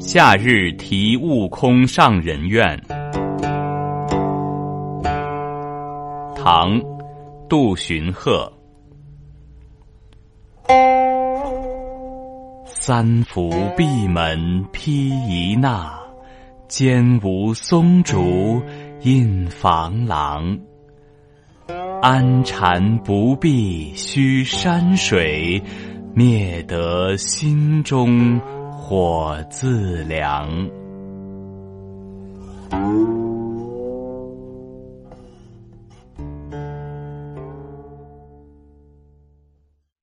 夏日题悟空上人愿。唐，杜荀鹤。三伏闭门披一衲，间无松竹映房廊。安禅不避虚山水，灭得心中火自凉。